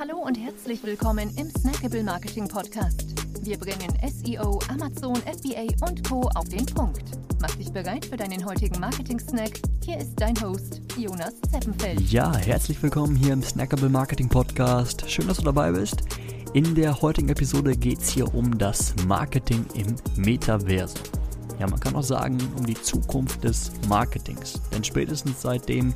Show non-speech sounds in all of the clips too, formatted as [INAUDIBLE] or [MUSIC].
Hallo und herzlich willkommen im Snackable Marketing Podcast. Wir bringen SEO, Amazon, FBA und Co. auf den Punkt. Mach dich bereit für deinen heutigen Marketing-Snack. Hier ist dein Host, Jonas Zeppenfeld. Ja, herzlich willkommen hier im Snackable Marketing Podcast. Schön, dass du dabei bist. In der heutigen Episode geht es hier um das Marketing im Metaversum. Ja, man kann auch sagen, um die Zukunft des Marketings. Denn spätestens seitdem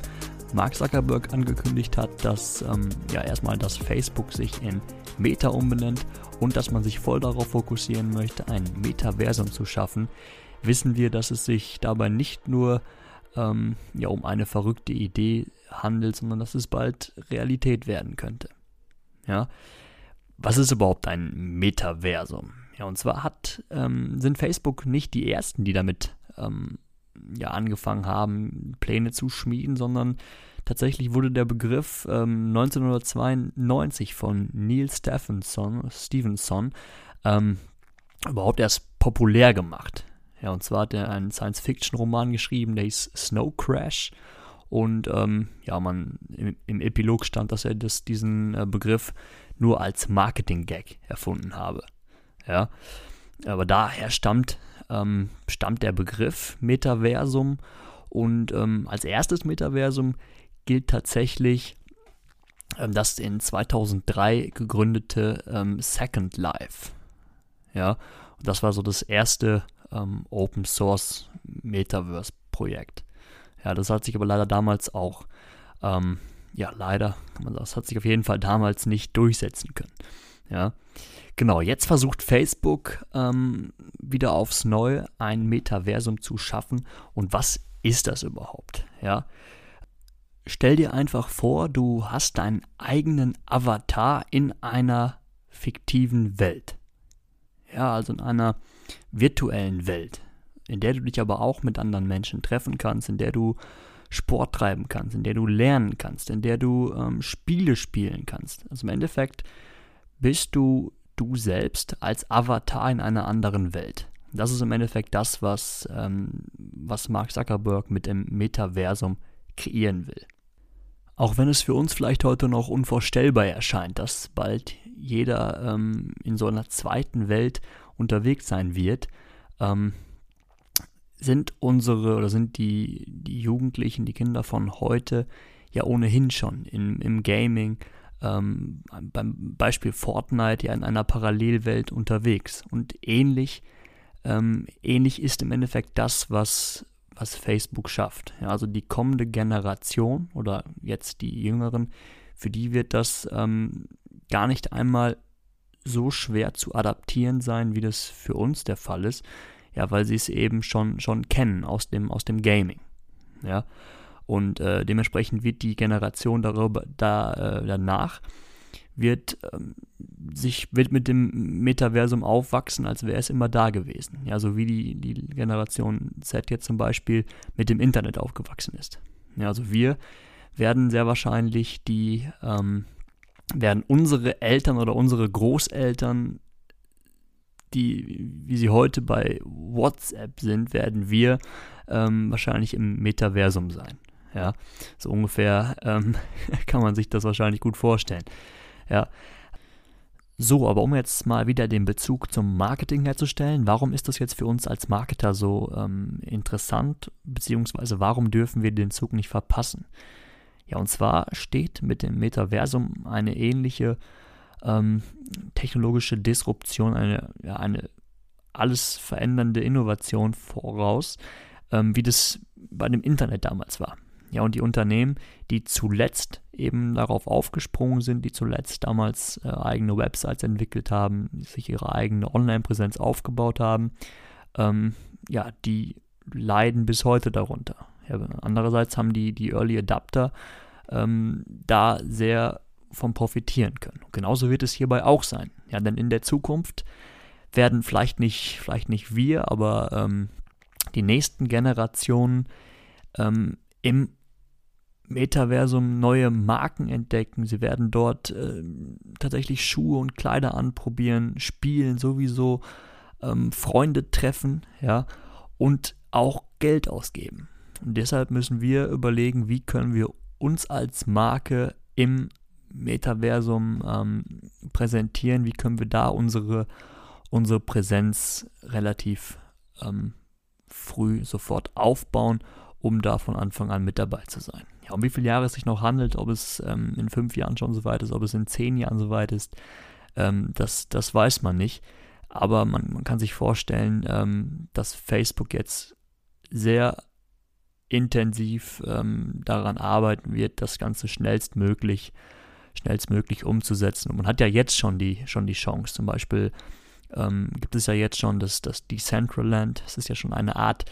Mark Zuckerberg angekündigt hat, dass ähm, ja erstmal das Facebook sich in Meta umbenennt und dass man sich voll darauf fokussieren möchte, ein Metaversum zu schaffen, wissen wir, dass es sich dabei nicht nur ähm, ja, um eine verrückte Idee handelt, sondern dass es bald Realität werden könnte. Ja, was ist überhaupt ein Metaversum? Ja, und zwar hat, ähm, sind Facebook nicht die ersten, die damit ähm, ja, angefangen haben, Pläne zu schmieden, sondern tatsächlich wurde der Begriff ähm, 1992 von Neil Stephenson, Stevenson ähm, überhaupt erst populär gemacht. Ja, und zwar hat er einen Science-Fiction-Roman geschrieben, der hieß Snow Crash. Und ähm, ja, man im, im, Epilog stand, dass er das, diesen äh, Begriff nur als Marketing-Gag erfunden habe. Ja, aber daher stammt ähm, stammt der Begriff Metaversum und ähm, als erstes Metaversum gilt tatsächlich ähm, das in 2003 gegründete ähm, Second Life. Ja, und das war so das erste ähm, Open Source Metaverse Projekt. Ja, das hat sich aber leider damals auch, ähm, ja, leider, kann man sagen, das hat sich auf jeden Fall damals nicht durchsetzen können. Ja, genau. Jetzt versucht Facebook ähm, wieder aufs Neue ein Metaversum zu schaffen. Und was ist das überhaupt? Ja, stell dir einfach vor, du hast deinen eigenen Avatar in einer fiktiven Welt. Ja, also in einer virtuellen Welt, in der du dich aber auch mit anderen Menschen treffen kannst, in der du Sport treiben kannst, in der du lernen kannst, in der du ähm, Spiele spielen kannst. Also im Endeffekt bist du du selbst als Avatar in einer anderen Welt. Das ist im Endeffekt das, was, ähm, was Mark Zuckerberg mit dem Metaversum kreieren will. Auch wenn es für uns vielleicht heute noch unvorstellbar erscheint, dass bald jeder ähm, in so einer zweiten Welt unterwegs sein wird, ähm, sind unsere oder sind die, die Jugendlichen, die Kinder von heute ja ohnehin schon in, im Gaming, ähm, beim Beispiel Fortnite ja in einer Parallelwelt unterwegs. Und ähnlich, ähm, ähnlich ist im Endeffekt das, was, was Facebook schafft. Ja, also die kommende Generation oder jetzt die Jüngeren, für die wird das ähm, gar nicht einmal so schwer zu adaptieren sein, wie das für uns der Fall ist. Ja, weil sie es eben schon, schon kennen aus dem, aus dem Gaming. Ja. Und äh, dementsprechend wird die Generation darüber, da, äh, danach wird ähm, sich wird mit dem Metaversum aufwachsen, als wäre es immer da gewesen. Ja, so wie die, die Generation Z jetzt zum Beispiel mit dem Internet aufgewachsen ist. Ja, also wir werden sehr wahrscheinlich die, ähm, werden unsere Eltern oder unsere Großeltern, die, wie sie heute bei WhatsApp sind, werden wir ähm, wahrscheinlich im Metaversum sein. Ja, so ungefähr ähm, [LAUGHS] kann man sich das wahrscheinlich gut vorstellen. Ja. So, aber um jetzt mal wieder den Bezug zum Marketing herzustellen, warum ist das jetzt für uns als Marketer so ähm, interessant, beziehungsweise warum dürfen wir den Zug nicht verpassen? Ja, und zwar steht mit dem Metaversum eine ähnliche ähm, technologische Disruption, eine, ja, eine alles verändernde Innovation voraus, ähm, wie das bei dem Internet damals war. Ja, und die Unternehmen, die zuletzt eben darauf aufgesprungen sind, die zuletzt damals äh, eigene Websites entwickelt haben, sich ihre eigene Online-Präsenz aufgebaut haben, ähm, ja, die leiden bis heute darunter. Ja, andererseits haben die, die Early Adapter ähm, da sehr vom profitieren können. Und genauso wird es hierbei auch sein. Ja, denn in der Zukunft werden vielleicht nicht, vielleicht nicht wir, aber ähm, die nächsten Generationen ähm, im Metaversum neue Marken entdecken. Sie werden dort äh, tatsächlich Schuhe und Kleider anprobieren, spielen sowieso, ähm, Freunde treffen, ja, und auch Geld ausgeben. Und deshalb müssen wir überlegen, wie können wir uns als Marke im Metaversum ähm, präsentieren, wie können wir da unsere, unsere Präsenz relativ ähm, früh sofort aufbauen, um da von Anfang an mit dabei zu sein. Ja, um wie viele Jahre es sich noch handelt, ob es ähm, in fünf Jahren schon so weit ist, ob es in zehn Jahren so weit ist, ähm, das, das weiß man nicht. Aber man, man kann sich vorstellen, ähm, dass Facebook jetzt sehr intensiv ähm, daran arbeiten wird, das Ganze schnellstmöglich, schnellstmöglich umzusetzen. Und man hat ja jetzt schon die, schon die Chance. Zum Beispiel ähm, gibt es ja jetzt schon das, das Decentraland. Es ist ja schon eine Art,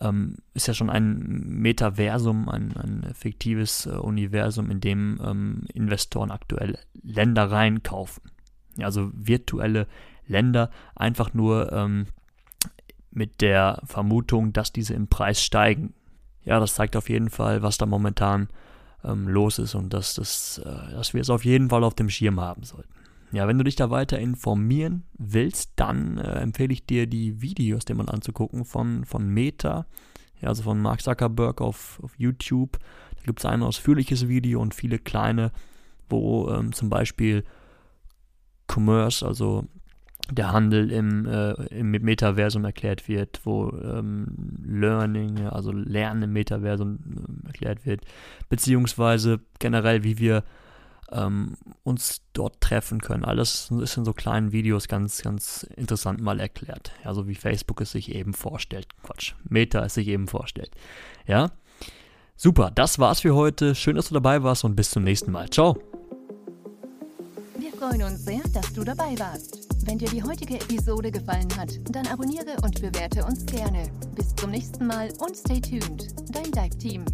ähm, ist ja schon ein Metaversum, ein, ein fiktives äh, Universum, in dem ähm, Investoren aktuell Ländereien kaufen. Ja, also virtuelle Länder, einfach nur ähm, mit der Vermutung, dass diese im Preis steigen ja, das zeigt auf jeden Fall, was da momentan ähm, los ist und dass, das, äh, dass wir es auf jeden Fall auf dem Schirm haben sollten. Ja, wenn du dich da weiter informieren willst, dann äh, empfehle ich dir die Videos, die man anzugucken von, von Meta, ja, also von Mark Zuckerberg auf, auf YouTube. Da gibt es ein ausführliches Video und viele kleine, wo ähm, zum Beispiel Commerce, also der Handel im, äh, im Metaversum erklärt wird, wo ähm, Learning, also Lernen im Metaversum äh, erklärt wird, beziehungsweise generell, wie wir ähm, uns dort treffen können. Alles ist in so kleinen Videos ganz, ganz interessant mal erklärt. Ja, so wie Facebook es sich eben vorstellt. Quatsch, Meta es sich eben vorstellt. Ja, super, das war's für heute. Schön, dass du dabei warst und bis zum nächsten Mal. Ciao. Wir freuen uns sehr, dass du dabei warst. Wenn dir die heutige Episode gefallen hat, dann abonniere und bewerte uns gerne. Bis zum nächsten Mal und stay tuned. Dein Dive Team.